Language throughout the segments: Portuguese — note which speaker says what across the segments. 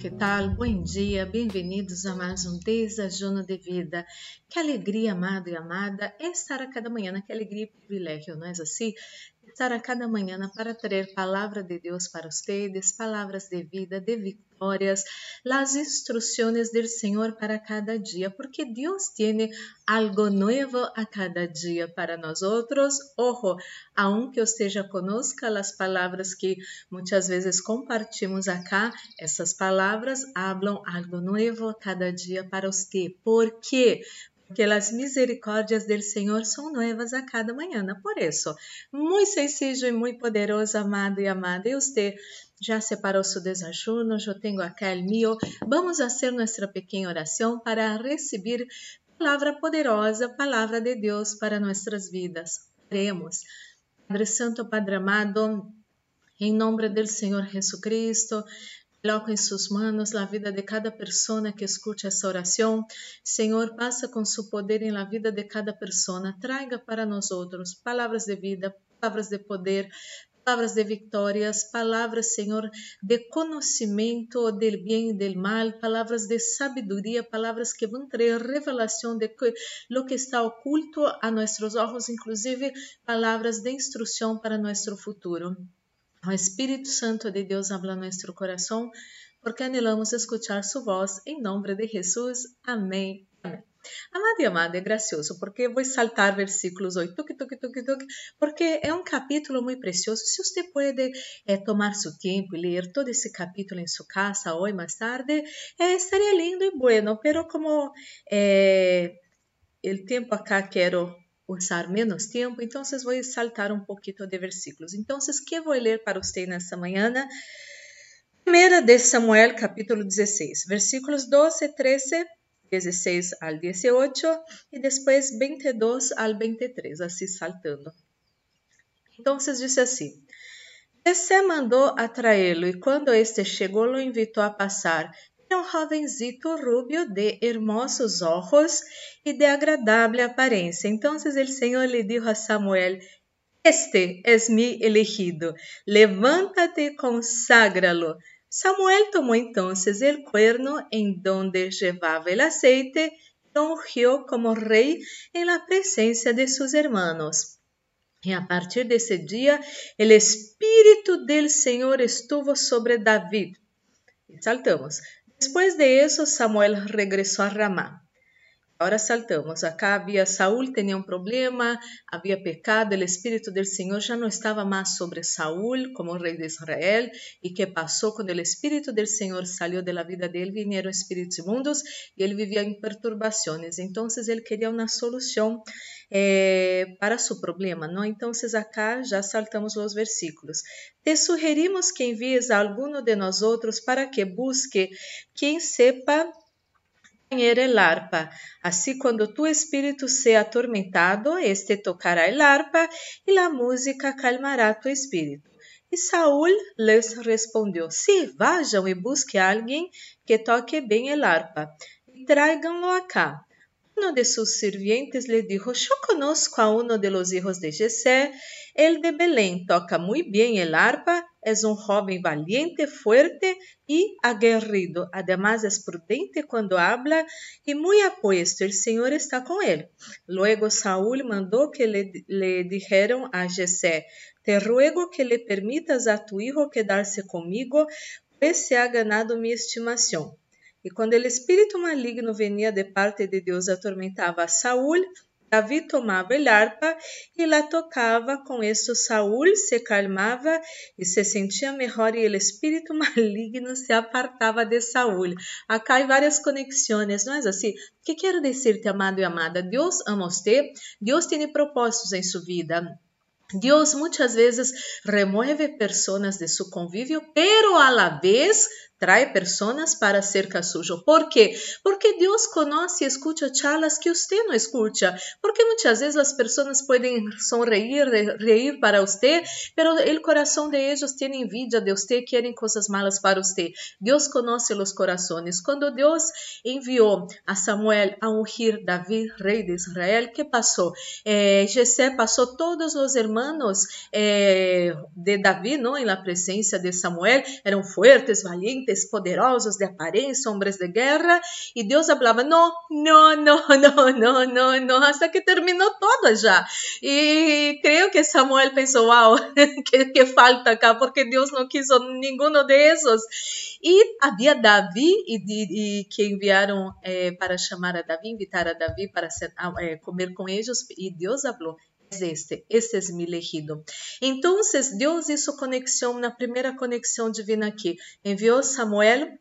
Speaker 1: que tal? Bom dia, bem-vindos a mais um Desajuno de Vida. Que alegria, amado e amada, é estar a cada manhã, que alegria e privilégio, não é assim? Estar a cada manhã para trazer palavra de Deus para vocês, palavras de vida, de vitórias, as instruções do Senhor para cada dia, porque Deus tem algo novo a cada dia para nós outros. Ojo, aunque esteja conosco, as palavras que muitas vezes compartilhamos acá, essas palavras hablam algo novo a cada dia para você. Por quê? Porque as misericórdias do Senhor são novas a cada manhã. Por isso, muito sencillo e muito poderoso, amado e amada, e você já separou seu desajuno, eu tenho aqui o meu. Vamos fazer nossa pequena oração para receber palavra poderosa, palavra de Deus para nossas vidas. Oremos. Padre Santo, Padre amado, em nome do Senhor Jesus Cristo, Coloco em suas mãos a vida de cada pessoa que escute essa oração. Senhor, passa com seu poder em la vida de cada pessoa. Traga para nós outros palavras de vida, palavras de poder, palavras de vitórias, palavras, Senhor, de conhecimento del bem e del mal, palavras de sabedoria, palavras que vão trazer revelação de que, lo que está oculto a nossos olhos, inclusive palavras de instrução para nosso futuro. O Espírito Santo de Deus habla nosso coração, porque anhelamos escuchar sua voz, em nome de Jesus. Amém. Amém. Amado e amada, é gracioso, porque vou saltar versículos 8, tuc, tuc, tuc, tuc, porque é um capítulo muito precioso. Se você pode é, tomar seu tempo e ler todo esse capítulo em sua casa hoje mais tarde, estaria lindo e bueno, pero como é, o tempo acá quero usar menos tempo, então vou saltar um pouquinho de versículos. Então, que vou ler para você nessa manhã? Primeira de Samuel, capítulo 16, versículos 12, 13, 16 al 18 e depois 22 al 23, assim saltando. Então, disse assim: Jessé mandou atraí-lo e quando este chegou, lo invitou a passar um jovenzito rubio de hermosos ojos e de agradável aparência. Então o Senhor lhe disse a Samuel: Este es mi elegido, levántate e conságralo. Samuel tomou então o cuerno em donde llevava el aceite e ungió como rei em la de seus hermanos. E a partir desse dia, o Espírito del Senhor estuvo sobre David. Saltamos. Después de eso, Samuel regresó a Ramá. Agora saltamos. Acá havia Saúl tinha um problema, havia pecado, o Espírito do Senhor já não estava mais sobre Saúl como rei de Israel. E que passou quando o Espírito do Senhor saiu da vida dele, vieram espíritos imundos e ele vivia em perturbações. Então ele queria uma solução eh, para seu problema. Não? Então acá já saltamos os versículos. Te sugerimos que envies a alguno de nós outros para que busque quem sepa el arpa. Assim, quando tu espírito se atormentado, este tocará el arpa e a música calmará tu espírito. E Saul les respondeu: Sim, sí, vajam e busquem alguém que toque bem el arpa e tragam-lo acá. Uno de seus sirvientes lhe dijo: Eu conozco a uno de los hijos de Jessé, el de Belém, toca muito bem el arpa Es un joven valiente, fuerte y aguerrido. Además es prudente cuando habla y muy apuesto. El Señor está con él. Luego Saúl mandó que le, le dijeron a Jessé, te ruego que le permitas a tu hijo quedarse conmigo, pues se ha ganado mi estimación. E quando o espírito maligno venia de parte de Deus atormentava a Saúl, Davi tomava a harpa e la tocava, com isso Saul se calmava e se sentia melhor e o espírito maligno se apartava de Saul. Acá há várias conexões, não é assim? O que quero dizer-te, amado e amada? Deus ama você, Deus tem propósitos em sua vida. Deus muitas vezes remove pessoas de seu convívio, pero a la vez Trae personas para cerca suyo. ¿Por quê? Porque Deus conhece e escuta charlas que você não escuta. Porque muitas vezes as pessoas podem sonreír, reír para você, pero o coração de eles tem envidia de você, querem coisas malas para você. Deus conhece os corações. Quando Deus enviou a Samuel a ungir Davi, rei de Israel, que passou? Eh, passou todos os irmãos hermanos eh, de Davi, ¿no? En la presencia de Samuel, eran fuertes, valientes, poderosos de apariencia, hombres de guerra, y Dios hablaba, no, no, no, no, no, no, no, hasta que terminó todo ya. Y creo que Samuel pensó, wow, ¿qué, qué falta acá? Porque Dios no quiso ninguno de esos. E havia Davi e, e, e que enviaram é, para chamar a Davi, invitar a Davi para ser, é, comer com eles, e Deus falou: este, este es mi elegido. Entonces Dios hizo conexión, na primeira conexão divina aqui, enviou Samuel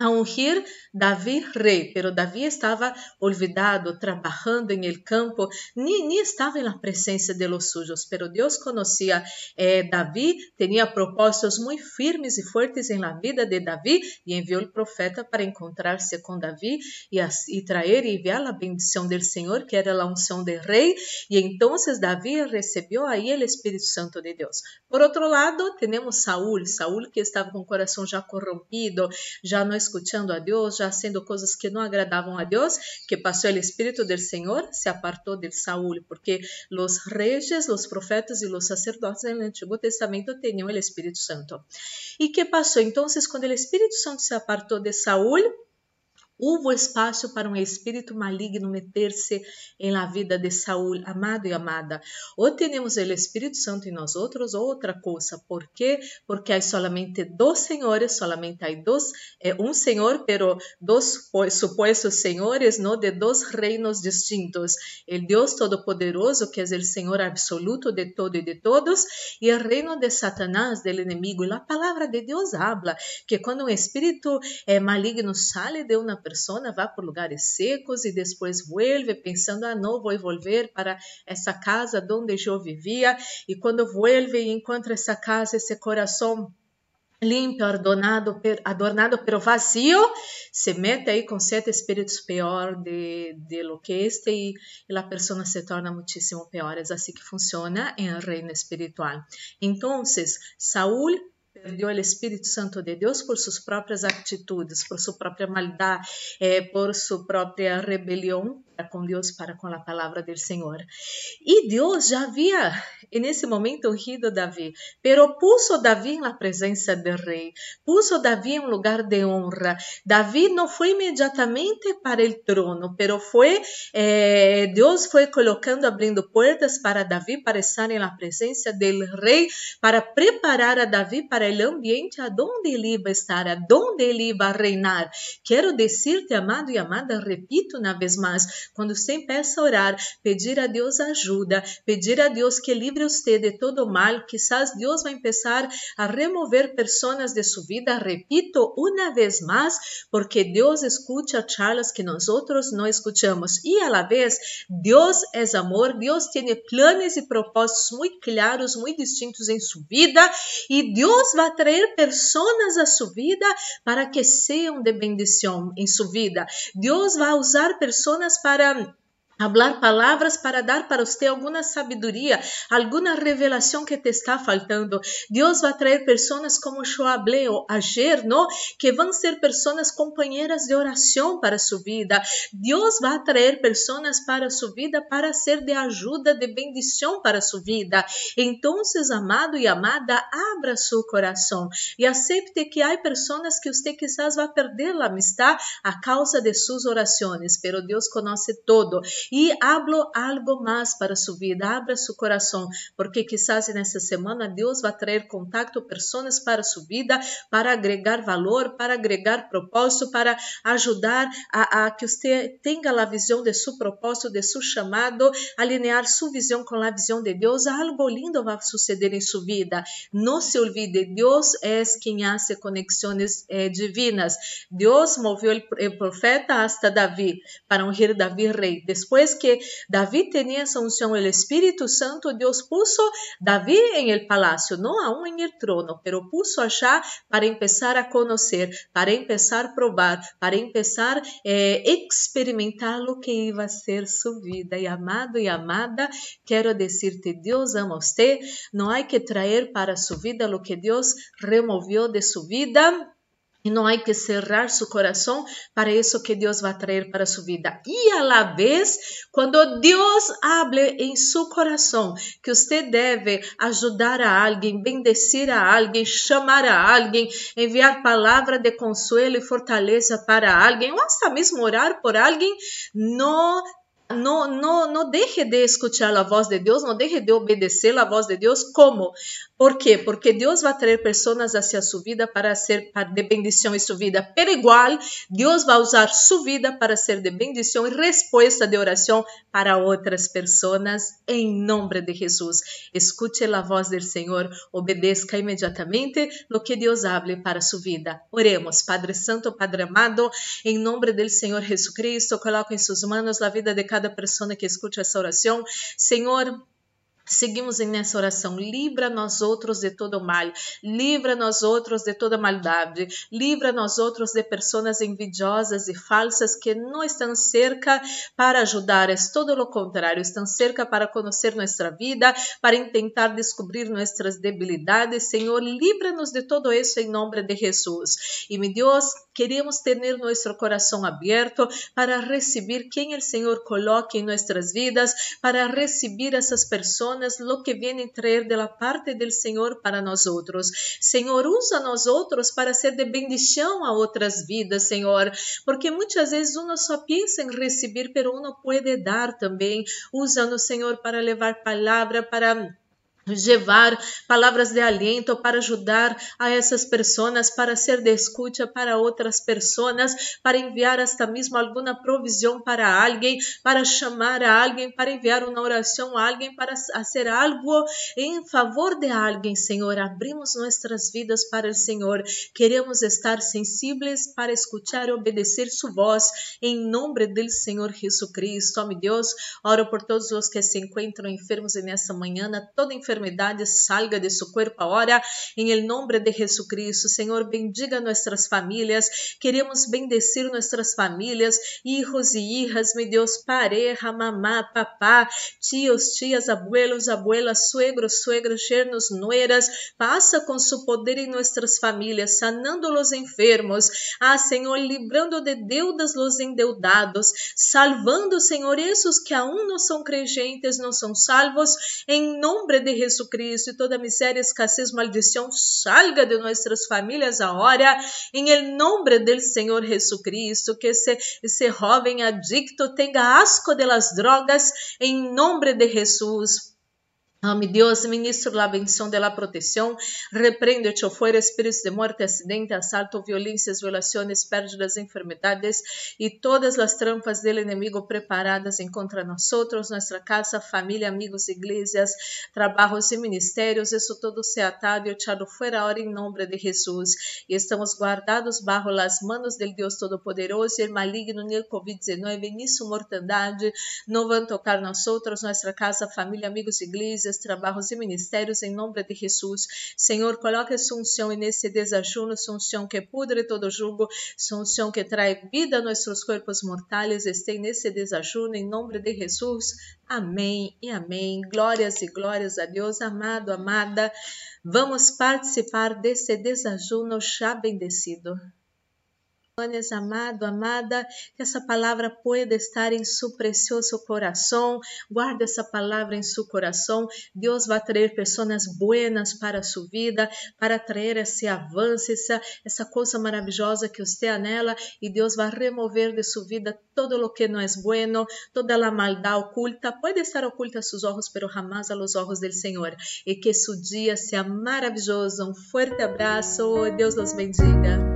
Speaker 1: a ungir Davi rei, pero Davi estava olvidado, trabalhando em el campo, ni, ni estava na presença de los suyos, pero Deus conhecia eh, Davi, tinha propósitos muito firmes e fortes em la vida de Davi e enviou o profeta para encontrar-se com Davi e, e trazer e enviar a bendição do Senhor, que era a unção de rei, e então Davi recebeu aí o Espírito Santo de Deus. Por outro lado, temos Saúl, Saúl que estava com o coração já corrompido, já não escutando a Deus, já sendo coisas que não agradavam a Deus, que passou o Espírito do Senhor, se apartou de Saúl, porque os reis, os profetas e os sacerdotes no Antigo Testamento tinham o Espírito Santo. E que passou? Então, quando o Espírito Santo se apartou de Saúl, Houve espaço para um espírito maligno meter-se em la vida de Saúl, amado e amada. Ou temos o Espírito Santo em nós outros, ou outra coisa. Por quê? Porque há solamente dois senhores, solamente há dois, é, um senhor, pero dois supostos senhores, não de dois reinos distintos. O Deus Todo-Poderoso, que é o Senhor absoluto de todo e de todos, e o reino de Satanás, do inimigo. E a palavra de Deus habla que quando um espírito é, maligno sai de uma persona vai por lugares secos e depois vuelve pensando, ah, não, vou volver para essa casa onde eu vivia. E quando vuelve e encontra essa casa, esse coração limpo, adornado, adornado, pero vazio, se mete aí com sete espíritos pior de, de lo que este e, e a pessoa se torna muitíssimo pior. É assim que funciona em reino espiritual. Então, Saúl perdeu o Espírito Santo de Deus por suas próprias atitudes, por sua própria maldade, eh, por sua própria rebelião com Deus, para com a palavra do Senhor. E Deus já havia, nesse momento, ungido Davi, pero puso Davi na presença do rei, puso Davi em um lugar de honra. Davi não foi imediatamente para o trono, pero foi, eh, Deus foi colocando, abrindo portas para Davi para estar na presença do rei, para preparar a Davi para o ambiente aonde ele ia estar, aonde ele ia reinar. Quero dizer-te, amado e amada, repito uma vez mais, quando você empeça a orar, pedir a Deus ajuda, pedir a Deus que livre você de todo mal, quizás Deus vai começar a remover pessoas de sua vida. Repito uma vez mais, porque Deus escuta charlas que nós outros não escutamos. E, a la vez, Deus é amor, Deus tem planos e propósitos muito claros, muito distintos em sua vida, e Deus vai trazer pessoas a sua vida para que sejam de bendição em sua vida. Deus vai usar pessoas para para Hablar palavras para dar para você alguma sabedoria, alguma revelação que te está faltando. Deus vai trazer pessoas como eu hablé ayer, não? Que vão ser pessoas companheiras de oração para sua vida. Deus vai trazer pessoas para sua vida para ser de ajuda, de bendição para sua vida. Então, amado e amada, abra seu coração e aceite que há pessoas que você quizás vai perder a amistade a causa de suas orações, pero Deus conhece todo e hablo algo mais para sua vida. Abra seu coração, porque quizás nessa semana Deus vai trazer contato, pessoas para sua vida, para agregar valor, para agregar propósito, para ajudar a, a que você tenha a visão de seu propósito, de seu chamado, alinhar sua visão com a visão de Deus. Algo lindo vai suceder em sua vida. Não se olvide, Deus é quem hace conexões eh, divinas. Deus moveu o profeta hasta Davi para ungir Davi rei. Depois Después que David tenía esa unción, el Espíritu Santo, Dios puso David en el palacio, no aún en el trono, pero puso allá para empezar a conocer, para empezar a probar, para a eh, experimentar lo que iba a ser su vida. Y amado y amada, quiero decirte, Dios ama a usted, no hay que traer para su vida lo que Dios removió de su vida E não há que cerrar seu coração para isso que Deus vai trazer para sua vida. E a la vez, quando Deus hable em seu coração que você deve ajudar a alguém, bendecir a alguém, chamar a alguém, enviar palavra de consuelo e fortaleza para alguém, ou até mesmo orar por alguém, não não, não, não deixe de escutar a voz de Deus, não deixe de obedecer a voz de Deus. Como? ¿Por quê? Porque Deus vai trazer pessoas hacia sua vida para ser de bendição em sua vida. Pero igual, Deus vai usar sua vida para ser de bendição e resposta de oração para outras pessoas, em nome de Jesus. Escute a voz do Senhor, obedeça imediatamente o que Deus hable para sua vida. Oremos, Padre Santo, Padre amado, em nome do Senhor Jesus Cristo, coloco em suas mãos a vida de cada pessoa que escute essa oração. Senhor, Seguimos nessa oração. Livra nós outros de todo mal. Livra nós outros de toda maldade. Livra nós outros de pessoas envidiosas e falsas que não estão cerca para ajudar. É todo o contrário. Estão cerca para conhecer nossa vida, para tentar descobrir nossas debilidades. Senhor, livra-nos de todo isso em nome de Jesus. E, meu Deus, queremos ter nosso coração aberto para receber quem o Senhor coloque em nossas vidas, para receber essas pessoas lo que viene traer de la parte del Senhor para nós outros. Senhor, usa nós outros para ser de bendição a outras vidas, Senhor, porque muitas vezes uno só pensa em receber, pero uno pode dar também. Usa-nos, Senhor, para levar palavra, para levar palavras de aliento para ajudar a essas pessoas, para ser de escuta para outras pessoas, para enviar hasta mesmo alguma provisão para alguém, para chamar a alguém, para enviar uma oração a alguém, para fazer algo em favor de alguém, Senhor. Abrimos nossas vidas para o Senhor. Queremos estar sensíveis para escutar e obedecer sua voz, em nome do Senhor Jesus Cristo. Meu Deus, oro por todos os que se encontram enfermos nessa manhã, toda enfermidade enfermedade salga de su cuerpo ahora, en el nombre de Jesucristo. Senhor, bendiga nossas famílias. Queremos bendecir nossas famílias, hijos e hijas, meu Deus, pareja, mamá, papá, tios, tias, abuelos, abuelas, suegros, suegras, yernos, nueras. Passa com seu poder em nossas famílias, sanando os enfermos. Ah, Senhor, librando de deudas os endeudados, salvando, Senhor, esses que aún não são crentes, não são salvos, em nome de Jesucristo e toda miséria, escassez, maldição salga de nossas famílias agora, em nombre del Senhor Jesucristo, que esse, esse jovem adicto tenha asco de las drogas, em nome de Jesus. Oh, mi Dios, ministro la bendición de la protección. Reprende, hecho fuera espíritus de muerte, accidente, asalto, violencias, violaciones, pérdidas, enfermedades y todas las trampas del enemigo preparadas en contra nosotros, nuestra casa, familia, amigos, iglesias, trabajos y ministerios. Eso todo sea atado y echado fuera ahora en nombre de Jesús. Y estamos guardados bajo las manos del Dios Todopoderoso y el maligno ni el COVID-19 ni su mortandade no van a tocar nosotros, nuestra casa, familia, amigos, iglesias trabalhos e ministérios em nome de Jesus. Senhor, coloque essa unção nesse desajuno, essa unção que pudre todo jugo, essa unção que traz vida a nossos corpos mortais, esteja nesse desajuno em nome de Jesus. Amém e amém. Glórias e glórias a Deus, amado, amada. Vamos participar desse desajuno já bendecido amado, amada, que essa palavra pueda estar em seu precioso coração. Guarde essa palavra em seu coração. Deus vai trazer pessoas buenas para sua vida, para trazer esse avanço, essa, essa coisa maravilhosa que você anela, e Deus vai remover de sua vida todo o que não é bueno, toda a maldade oculta. Pode estar oculta a seus olhos, pero jamás a los ojos del Senhor. E que seu dia seja maravilhoso. Um forte abraço. Deus los bendiga.